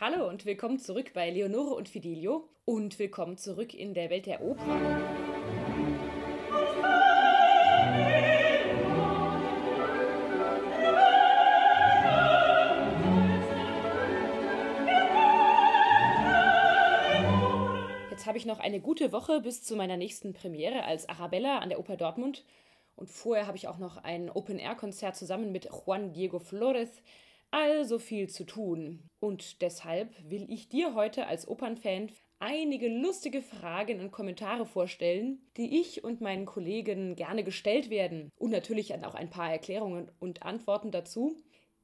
Hallo und willkommen zurück bei Leonore und Fidelio und willkommen zurück in der Welt der Oper. Jetzt habe ich noch eine gute Woche bis zu meiner nächsten Premiere als Arabella an der Oper Dortmund. Und vorher habe ich auch noch ein Open-Air-Konzert zusammen mit Juan Diego Flores. Also viel zu tun. Und deshalb will ich dir heute als Opernfan einige lustige Fragen und Kommentare vorstellen, die ich und meinen Kollegen gerne gestellt werden. Und natürlich auch ein paar Erklärungen und Antworten dazu.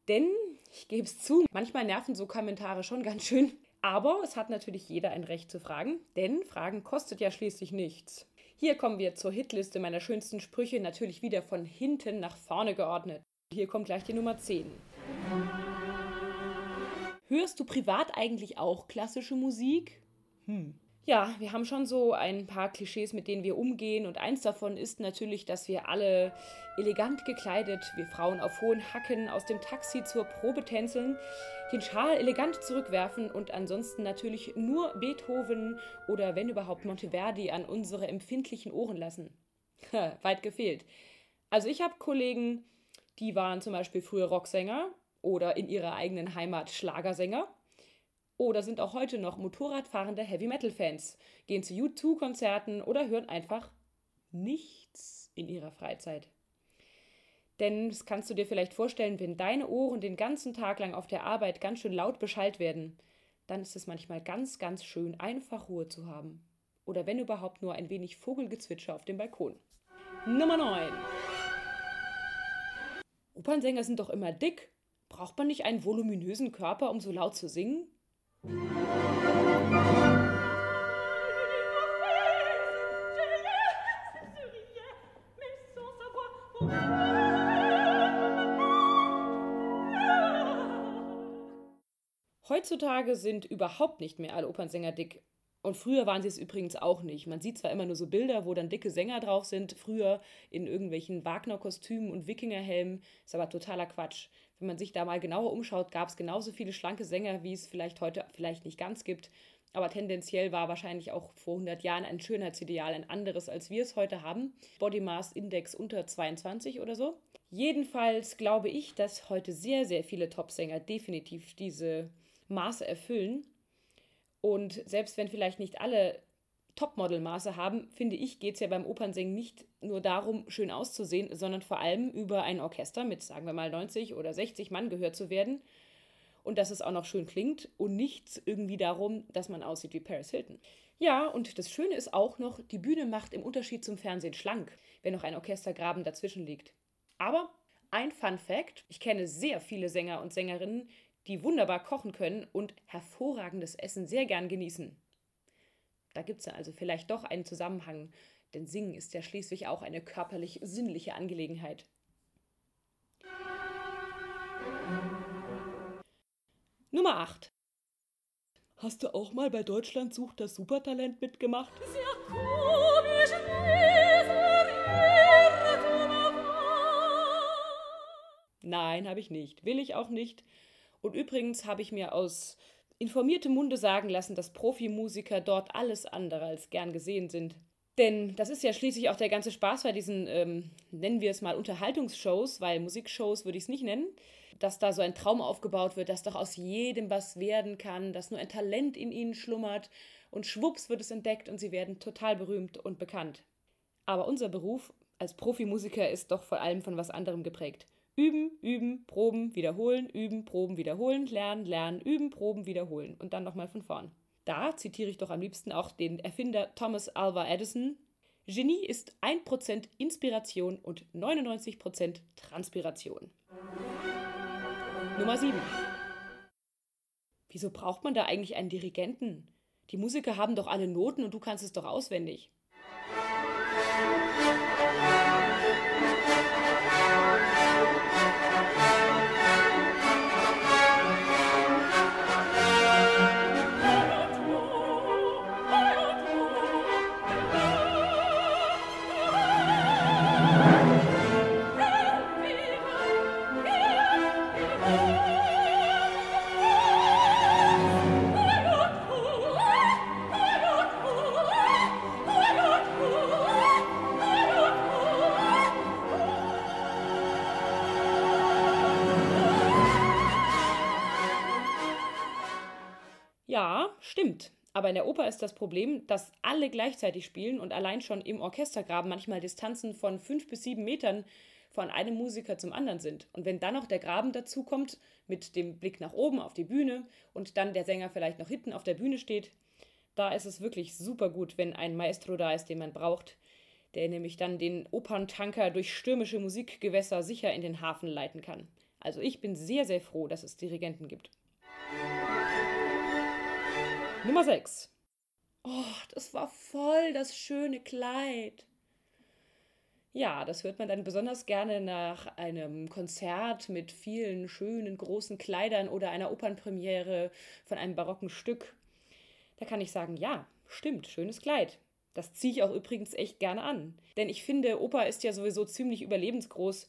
Denn, ich gebe es zu, manchmal nerven so Kommentare schon ganz schön. Aber es hat natürlich jeder ein Recht zu fragen, denn Fragen kostet ja schließlich nichts. Hier kommen wir zur Hitliste meiner schönsten Sprüche, natürlich wieder von hinten nach vorne geordnet. Hier kommt gleich die Nummer 10. Hörst du privat eigentlich auch klassische Musik? Hm. Ja, wir haben schon so ein paar Klischees, mit denen wir umgehen. Und eins davon ist natürlich, dass wir alle elegant gekleidet, wir Frauen auf hohen Hacken, aus dem Taxi zur Probe tänzeln, den Schal elegant zurückwerfen und ansonsten natürlich nur Beethoven oder wenn überhaupt Monteverdi an unsere empfindlichen Ohren lassen. Weit gefehlt. Also ich habe Kollegen, die waren zum Beispiel früher Rocksänger oder in ihrer eigenen Heimat Schlagersänger oder sind auch heute noch Motorradfahrende Heavy Metal Fans, gehen zu U2-Konzerten oder hören einfach nichts in ihrer Freizeit. Denn das kannst du dir vielleicht vorstellen, wenn deine Ohren den ganzen Tag lang auf der Arbeit ganz schön laut beschallt werden, dann ist es manchmal ganz, ganz schön, einfach Ruhe zu haben. Oder wenn überhaupt nur ein wenig Vogelgezwitscher auf dem Balkon. Nummer 9. Opernsänger sind doch immer dick. Braucht man nicht einen voluminösen Körper, um so laut zu singen? Heutzutage sind überhaupt nicht mehr alle Opernsänger dick. Und früher waren sie es übrigens auch nicht. Man sieht zwar immer nur so Bilder, wo dann dicke Sänger drauf sind, früher in irgendwelchen Wagner-Kostümen und Wikingerhelmen, ist aber totaler Quatsch. Wenn man sich da mal genauer umschaut, gab es genauso viele schlanke Sänger, wie es vielleicht heute vielleicht nicht ganz gibt. Aber tendenziell war wahrscheinlich auch vor 100 Jahren ein Schönheitsideal ein anderes, als wir es heute haben. Body Mass Index unter 22 oder so. Jedenfalls glaube ich, dass heute sehr, sehr viele Top-Sänger definitiv diese Maße erfüllen. Und selbst wenn vielleicht nicht alle Topmodel-Maße haben, finde ich, geht es ja beim Opernsingen nicht nur darum, schön auszusehen, sondern vor allem über ein Orchester mit, sagen wir mal, 90 oder 60 Mann gehört zu werden und dass es auch noch schön klingt und nicht irgendwie darum, dass man aussieht wie Paris Hilton. Ja, und das Schöne ist auch noch, die Bühne macht im Unterschied zum Fernsehen schlank, wenn noch ein Orchestergraben dazwischen liegt. Aber ein Fun Fact: Ich kenne sehr viele Sänger und Sängerinnen, die wunderbar kochen können und hervorragendes Essen sehr gern genießen. Da gibt es also vielleicht doch einen Zusammenhang, denn Singen ist ja schließlich auch eine körperlich-sinnliche Angelegenheit. Nummer 8. Hast du auch mal bei Deutschland sucht das Supertalent mitgemacht? Nein, habe ich nicht. Will ich auch nicht. Und übrigens habe ich mir aus informiertem Munde sagen lassen, dass Profimusiker dort alles andere als gern gesehen sind. Denn das ist ja schließlich auch der ganze Spaß bei diesen, ähm, nennen wir es mal, Unterhaltungsshows, weil Musikshows würde ich es nicht nennen, dass da so ein Traum aufgebaut wird, dass doch aus jedem was werden kann, dass nur ein Talent in ihnen schlummert und schwupps wird es entdeckt und sie werden total berühmt und bekannt. Aber unser Beruf als Profimusiker ist doch vor allem von was anderem geprägt. Üben, üben, proben, wiederholen, üben, proben, wiederholen, lernen, lernen, üben, proben, wiederholen und dann nochmal von vorn. Da zitiere ich doch am liebsten auch den Erfinder Thomas Alva Edison. Genie ist 1% Inspiration und 99% Transpiration. Nummer 7. Wieso braucht man da eigentlich einen Dirigenten? Die Musiker haben doch alle Noten und du kannst es doch auswendig. Ja, stimmt. Aber in der Oper ist das Problem, dass alle gleichzeitig spielen und allein schon im Orchestergraben manchmal Distanzen von fünf bis sieben Metern von einem Musiker zum anderen sind. Und wenn dann noch der Graben dazukommt, mit dem Blick nach oben auf die Bühne und dann der Sänger vielleicht noch hinten auf der Bühne steht, da ist es wirklich super gut, wenn ein Maestro da ist, den man braucht, der nämlich dann den Operntanker durch stürmische Musikgewässer sicher in den Hafen leiten kann. Also ich bin sehr, sehr froh, dass es Dirigenten gibt. Nummer 6. Oh, das war voll das schöne Kleid. Ja, das hört man dann besonders gerne nach einem Konzert mit vielen schönen großen Kleidern oder einer Opernpremiere von einem barocken Stück. Da kann ich sagen, ja, stimmt, schönes Kleid. Das ziehe ich auch übrigens echt gerne an. Denn ich finde, Oper ist ja sowieso ziemlich überlebensgroß.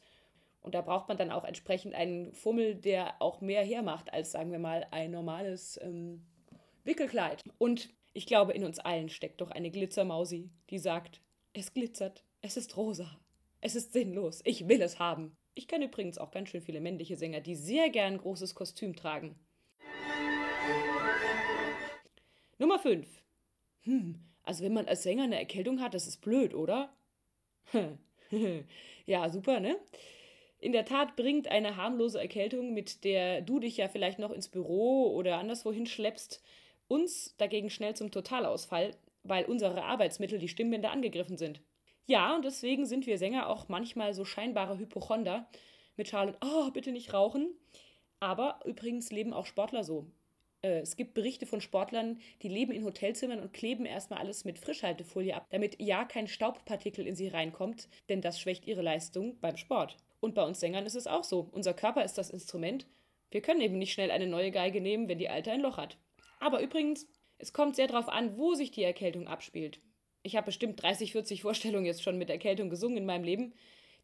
Und da braucht man dann auch entsprechend einen Fummel, der auch mehr hermacht als, sagen wir mal, ein normales ähm, Wickelkleid. Und ich glaube, in uns allen steckt doch eine Glitzermausi, die sagt, es glitzert, es ist rosa, es ist sinnlos, ich will es haben. Ich kenne übrigens auch ganz schön viele männliche Sänger, die sehr gern großes Kostüm tragen. Nummer 5. Hm, also wenn man als Sänger eine Erkältung hat, das ist blöd, oder? ja, super, ne? In der Tat bringt eine harmlose Erkältung, mit der du dich ja vielleicht noch ins Büro oder anderswo hinschleppst, uns dagegen schnell zum Totalausfall, weil unsere Arbeitsmittel, die Stimmbänder, angegriffen sind. Ja, und deswegen sind wir Sänger auch manchmal so scheinbare Hypochonder mit Schalen, oh, bitte nicht rauchen. Aber übrigens leben auch Sportler so. Äh, es gibt Berichte von Sportlern, die leben in Hotelzimmern und kleben erstmal alles mit Frischhaltefolie ab, damit ja kein Staubpartikel in sie reinkommt, denn das schwächt ihre Leistung beim Sport. Und bei uns Sängern ist es auch so. Unser Körper ist das Instrument. Wir können eben nicht schnell eine neue Geige nehmen, wenn die alte ein Loch hat. Aber übrigens, es kommt sehr darauf an, wo sich die Erkältung abspielt. Ich habe bestimmt 30, 40 Vorstellungen jetzt schon mit Erkältung gesungen in meinem Leben,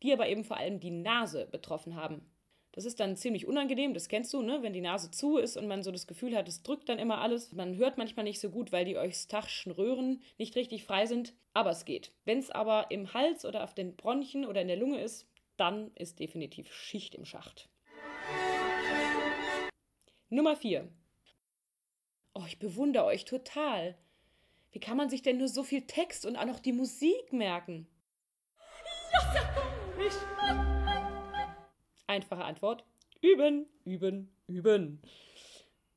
die aber eben vor allem die Nase betroffen haben. Das ist dann ziemlich unangenehm, das kennst du, ne? Wenn die Nase zu ist und man so das Gefühl hat, es drückt dann immer alles. Man hört manchmal nicht so gut, weil die eustachischen Röhren nicht richtig frei sind, aber es geht. Wenn es aber im Hals oder auf den Bronchien oder in der Lunge ist, dann ist definitiv Schicht im Schacht. Nummer 4. Oh, ich bewundere euch total. Wie kann man sich denn nur so viel Text und auch noch die Musik merken? Einfache Antwort. Üben, üben, üben.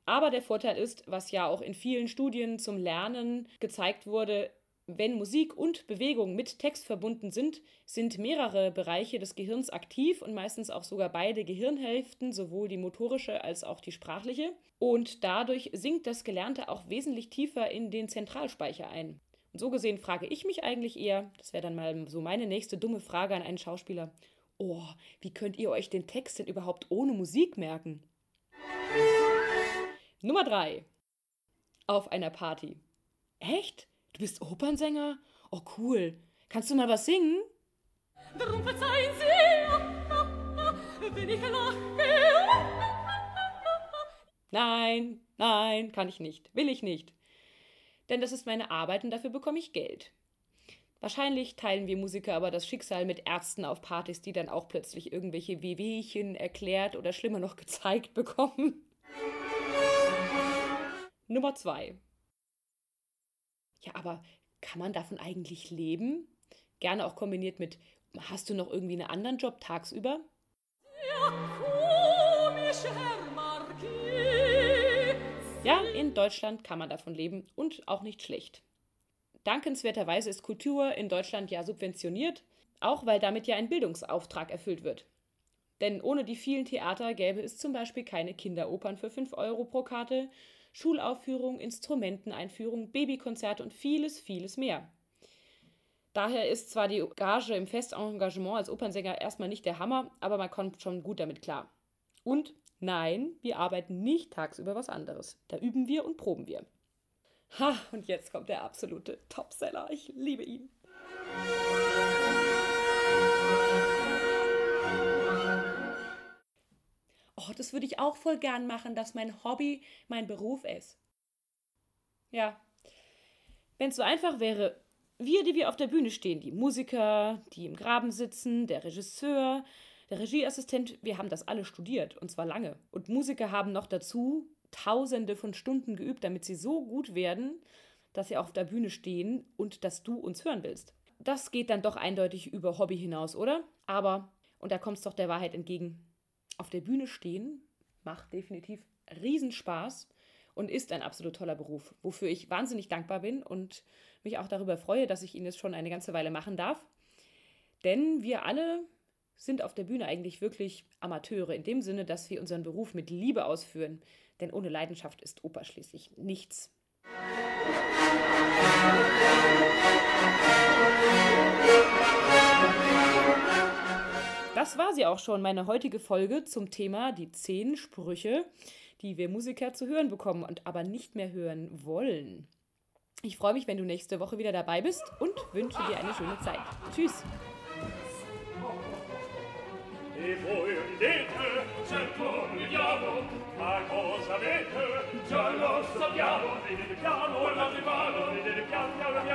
Aber der Vorteil ist, was ja auch in vielen Studien zum Lernen gezeigt wurde, wenn Musik und Bewegung mit Text verbunden sind, sind mehrere Bereiche des Gehirns aktiv und meistens auch sogar beide Gehirnhälften, sowohl die motorische als auch die sprachliche. Und dadurch sinkt das Gelernte auch wesentlich tiefer in den Zentralspeicher ein. Und so gesehen frage ich mich eigentlich eher, das wäre dann mal so meine nächste dumme Frage an einen Schauspieler, oh, wie könnt ihr euch den Text denn überhaupt ohne Musik merken? Nummer 3. Auf einer Party. Echt? Du bist Opernsänger? Oh, cool. Kannst du mal was singen? Drum verzeihen Sie, wenn ich lache. Nein, nein, kann ich nicht, will ich nicht. Denn das ist meine Arbeit und dafür bekomme ich Geld. Wahrscheinlich teilen wir Musiker aber das Schicksal mit Ärzten auf Partys, die dann auch plötzlich irgendwelche Wehwehchen erklärt oder schlimmer noch gezeigt bekommen. Nummer zwei. Ja, aber kann man davon eigentlich leben? Gerne auch kombiniert mit, hast du noch irgendwie einen anderen Job tagsüber? Ja, in Deutschland kann man davon leben und auch nicht schlecht. Dankenswerterweise ist Kultur in Deutschland ja subventioniert, auch weil damit ja ein Bildungsauftrag erfüllt wird. Denn ohne die vielen Theater gäbe es zum Beispiel keine Kinderopern für 5 Euro pro Karte, Schulaufführung, Instrumenteneinführung, Babykonzerte und vieles, vieles mehr. Daher ist zwar die Gage im Festengagement als Opernsänger erstmal nicht der Hammer, aber man kommt schon gut damit klar. Und nein, wir arbeiten nicht tagsüber was anderes. Da üben wir und proben wir. Ha, und jetzt kommt der absolute Topseller. Ich liebe ihn. Oh, das würde ich auch voll gern machen, dass mein Hobby mein Beruf ist. Ja, wenn es so einfach wäre, wir, die wir auf der Bühne stehen, die Musiker, die im Graben sitzen, der Regisseur, der Regieassistent, wir haben das alle studiert und zwar lange. Und Musiker haben noch dazu tausende von Stunden geübt, damit sie so gut werden, dass sie auf der Bühne stehen und dass du uns hören willst. Das geht dann doch eindeutig über Hobby hinaus, oder? Aber, und da kommt es doch der Wahrheit entgegen, auf der Bühne stehen macht definitiv Riesenspaß und ist ein absolut toller Beruf, wofür ich wahnsinnig dankbar bin und mich auch darüber freue, dass ich ihn jetzt schon eine ganze Weile machen darf. Denn wir alle sind auf der Bühne eigentlich wirklich Amateure, in dem Sinne, dass wir unseren Beruf mit Liebe ausführen. Denn ohne Leidenschaft ist Oper schließlich nichts. Das war sie auch schon, meine heutige Folge zum Thema die zehn Sprüche, die wir Musiker zu hören bekommen und aber nicht mehr hören wollen. Ich freue mich, wenn du nächste Woche wieder dabei bist und wünsche dir eine schöne Zeit. Tschüss. Ma cosa avete? Già lo sappiamo, vedete piano, vedete piano, piano, piano, piano,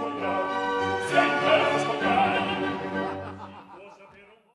will know.